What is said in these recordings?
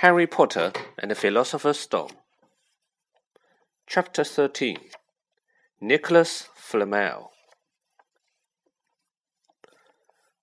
Harry Potter and the Philosopher's Stone. Chapter 13 Nicholas Flamel.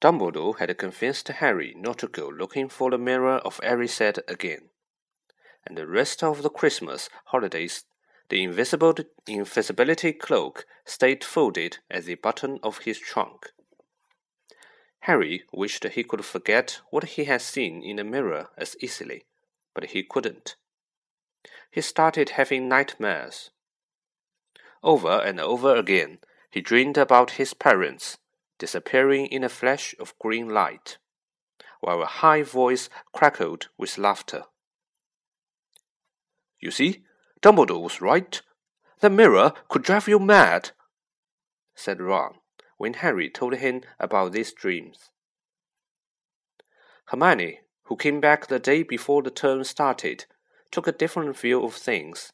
Dumbledore had convinced Harry not to go looking for the Mirror of Erised again, and the rest of the Christmas holidays the invisible invisibility cloak stayed folded at the bottom of his trunk. Harry wished he could forget what he had seen in the mirror as easily, but he couldn't. He started having nightmares. Over and over again, he dreamed about his parents disappearing in a flash of green light, while a high voice crackled with laughter. You see, Dumbledore was right. The mirror could drive you mad, said Ron when Harry told him about these dreams. Hermione, who came back the day before the term started, took a different view of things.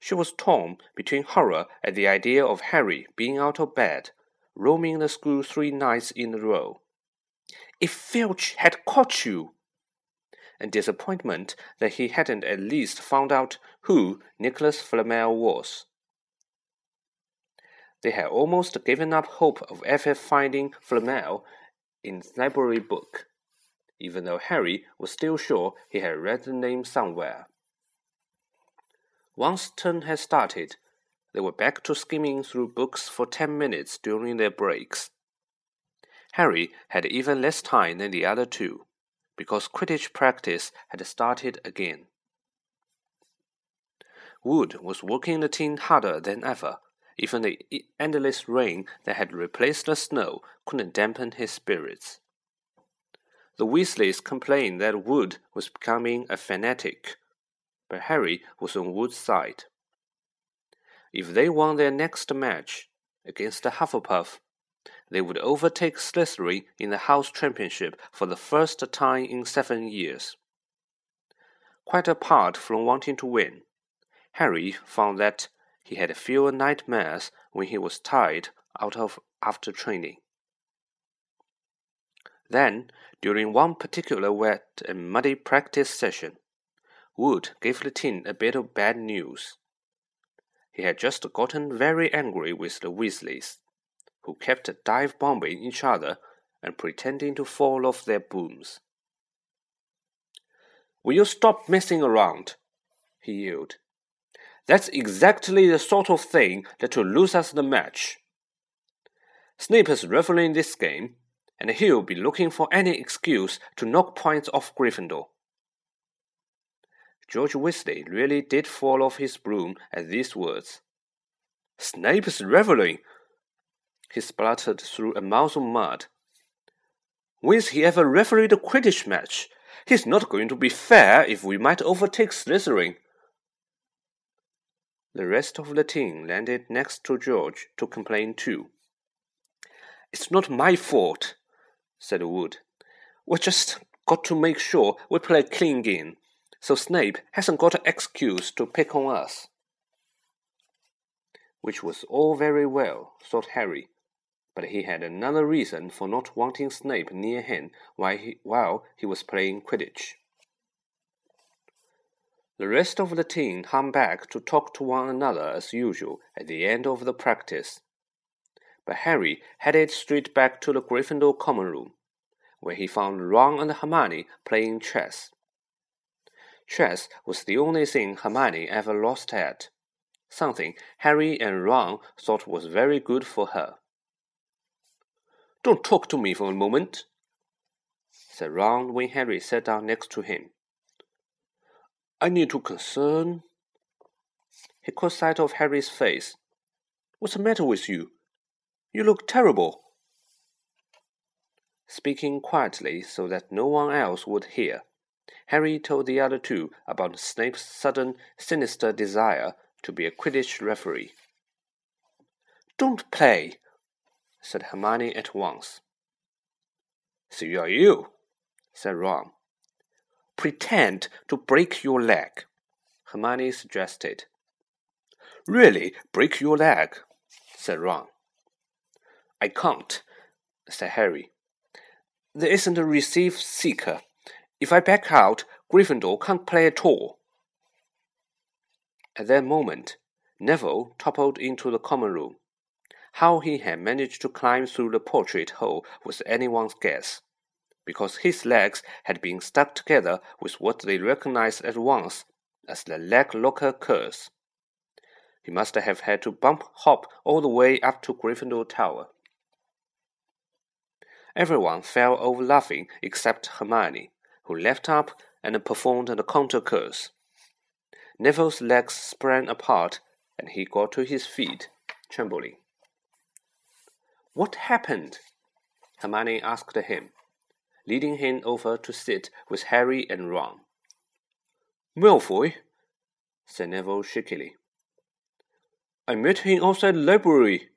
She was torn between horror at the idea of Harry being out of bed, roaming the school three nights in a row. If Filch had caught you! And disappointment that he hadn't at least found out who Nicholas Flamel was. They had almost given up hope of ever finding Flamel in library book, even though Harry was still sure he had read the name somewhere. Once term had started, they were back to skimming through books for ten minutes during their breaks. Harry had even less time than the other two, because Quidditch practice had started again. Wood was working the team harder than ever even the endless rain that had replaced the snow couldn't dampen his spirits. The Weasleys complained that Wood was becoming a fanatic, but Harry was on Wood's side. If they won their next match against the Hufflepuff, they would overtake Slytherin in the House Championship for the first time in seven years. Quite apart from wanting to win, Harry found that he had fewer nightmares when he was tired out of after training. Then, during one particular wet and muddy practice session, Wood gave the team a bit of bad news. He had just gotten very angry with the Weasleys, who kept dive bombing each other and pretending to fall off their booms. Will you stop messing around? he yelled. That's exactly the sort of thing that will lose us the match. Snape is refereeing this game, and he'll be looking for any excuse to knock points off Gryffindor. George Weasley really did fall off his broom at these words. Snape is reveling! He spluttered through a mouth of mud. When's he ever refereed a Quidditch match? He's not going to be fair if we might overtake Slytherin. The rest of the team landed next to George to complain too. It's not my fault, said Wood. We just got to make sure we play clean game, so Snape hasn't got an excuse to pick on us. Which was all very well, thought Harry, but he had another reason for not wanting Snape near him while he, while he was playing Quidditch. The rest of the team hung back to talk to one another as usual at the end of the practice. But Harry headed straight back to the Gryffindor common room, where he found Ron and Hermione playing chess. Chess was the only thing Hermione ever lost at, something Harry and Ron thought was very good for her. Don't talk to me for a moment, said Ron when Harry sat down next to him. I need to concern. He caught sight of Harry's face. What's the matter with you? You look terrible. Speaking quietly so that no one else would hear, Harry told the other two about Snape's sudden, sinister desire to be a Quidditch referee. Don't play, said Hermione at once. So you are you, said Ron. Pretend to break your leg, Hermione suggested. Really, break your leg, said Ron. I can't, said Harry. There isn't a receive seeker. If I back out, Gryffindor can't play at all. At that moment, Neville toppled into the common room. How he had managed to climb through the portrait hole was anyone's guess, because his legs had been stuck together with what they recognized at once as the leg locker curse. He must have had to bump hop all the way up to Gryffindor Tower. Everyone fell over laughing except Hermione, who leapt up and performed the counter curse. Neville's legs sprang apart, and he got to his feet, trembling. What happened? Hermione asked him, leading him over to sit with Harry and Ron. Malfoy, said Neville shakily. I met him outside the library.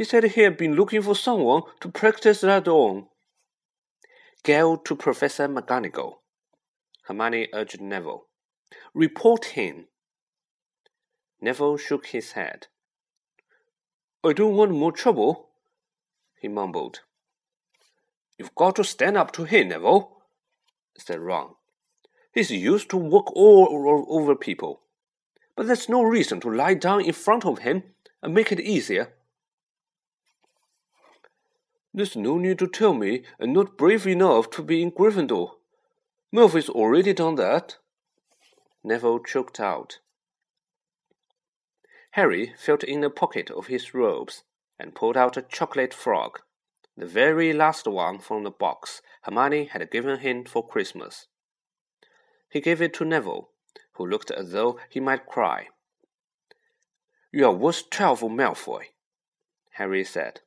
He said he had been looking for someone to practice that on. Go to Professor McGonagall, Hermione urged Neville. Report him. Neville shook his head. I don't want more trouble, he mumbled. You've got to stand up to him, Neville, said Ron. He's used to walk all over people. But that's no reason to lie down in front of him and make it easier. There's no need to tell me I'm not brave enough to be in Gryffindor. Malfoy's already done that. Neville choked out. Harry felt in the pocket of his robes and pulled out a chocolate frog, the very last one from the box Hermione had given him for Christmas. He gave it to Neville, who looked as though he might cry. You are worth twelve, Malfoy, Harry said.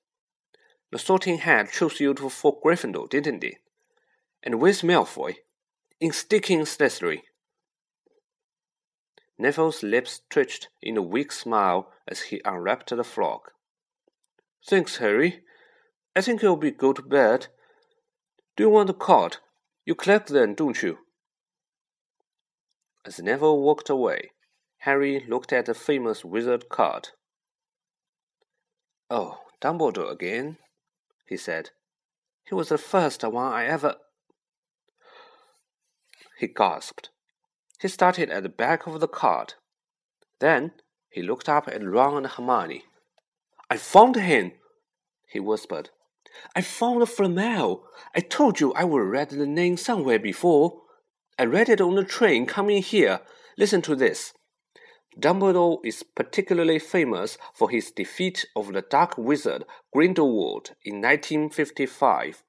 The Sorting Hat chose you to for Gryffindor, didn't it? And where's Malfoy? In sticking Slytherin. Neville's lips twitched in a weak smile as he unwrapped the frog. Thanks, Harry. I think you'll be go to bed. Do you want a card? You collect them, don't you? As Neville walked away, Harry looked at the famous wizard card. Oh, Dumbledore again, he said. He was the first one I ever. He gasped. He started at the back of the card. Then he looked up at Ron and Hermione. I found him, he whispered. I found Flamel. I told you I would read the name somewhere before. I read it on the train coming here. Listen to this. Dumbledore is particularly famous for his defeat of the Dark Wizard Grindelwald in 1955,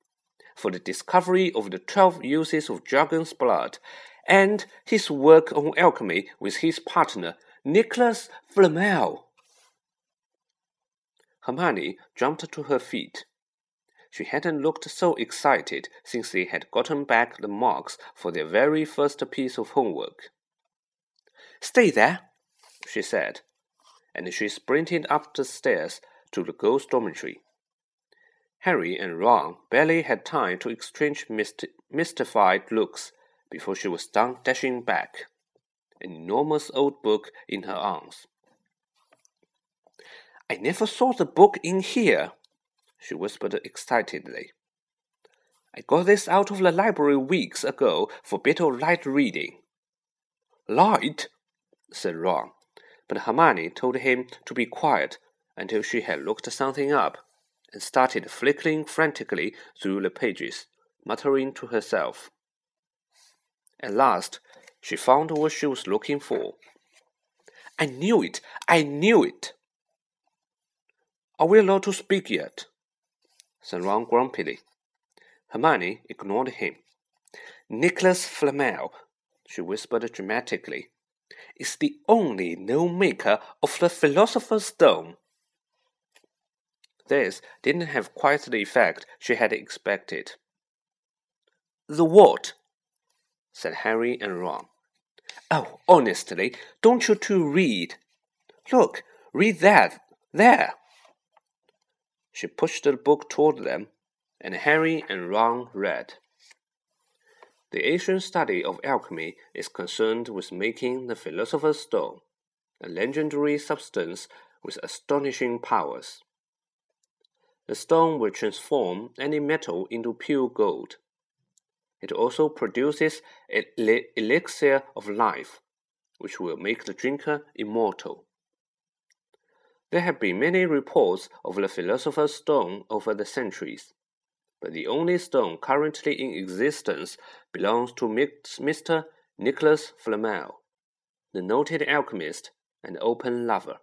for the discovery of the 12 uses of dragon's blood, and his work on alchemy with his partner Nicholas Flamel. Hermione jumped to her feet. She hadn't looked so excited since they had gotten back the marks for their very first piece of homework. Stay there, she said, and she sprinted up the stairs to the girls' dormitory. Harry and Ron barely had time to exchange myst mystified looks before she was done dashing back, an enormous old book in her arms. I never saw the book in here, she whispered excitedly. I got this out of the library weeks ago for a bit of light reading. Light? said Ron, but Hermione told him to be quiet until she had looked something up, and started flickering frantically through the pages, muttering to herself. At last, she found what she was looking for. I knew it! I knew it! Are we allowed to speak yet? said Ron grumpily. Hermione ignored him. Nicholas Flamel, she whispered dramatically, is the only known maker of the Philosopher's Stone. This didn't have quite the effect she had expected. The what? said Harry and Ron. Oh, honestly, don't you two read? Look, read that, there. She pushed the book toward them, and Harry and Ron read. The ancient study of alchemy is concerned with making the philosopher's stone, a legendary substance with astonishing powers. The stone will transform any metal into pure gold. It also produces an elixir of life, which will make the drinker immortal. There have been many reports of the Philosopher's Stone over the centuries, but the only stone currently in existence belongs to Mr. Nicholas Flamel, the noted alchemist and open lover.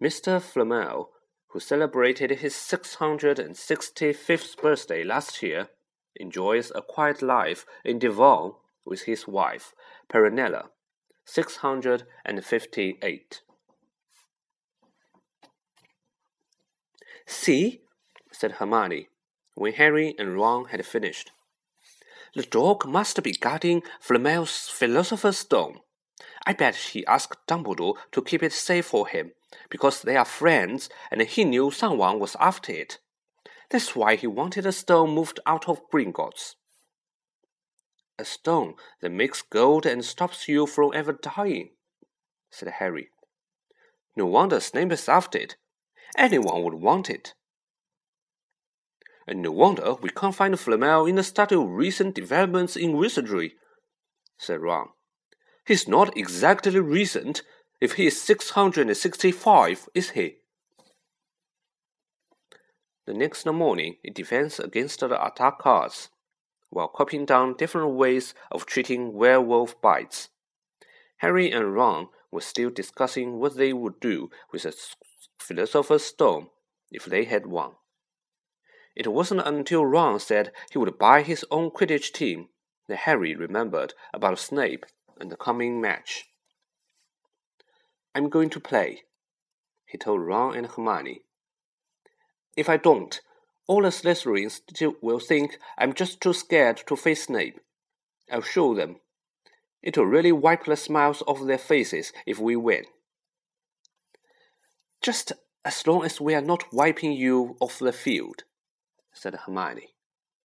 Mr. Flamel, who celebrated his 665th birthday last year, enjoys a quiet life in Devon with his wife, Perenelle, 658. See, said Hermione, when Harry and Ron had finished. The dog must be guarding Flamel's Philosopher's Stone. I bet he asked Dumbledore to keep it safe for him, because they are friends and he knew someone was after it. That's why he wanted the stone moved out of Gringotts. A stone that makes gold and stops you from ever dying, said Harry. No wonder Snape is after it. Anyone would want it. And no wonder we can't find Flamel in the study of recent developments in wizardry, said Ron. He's not exactly recent if he is 665, is he? The next morning, it Defense Against the Dark Arts, while copying down different ways of treating werewolf bites. Harry and Ron were still discussing what they would do with the Philosopher's Stone if they had one. It wasn't until Ron said he would buy his own Quidditch team that Harry remembered about Snape and the coming match. I'm going to play, he told Ron and Hermione. If I don't, all the Slytherins will think I'm just too scared to face Snape. I'll show them. It'll really wipe the smiles off their faces if we win. Just as long as we are not wiping you off the field, said Hermione.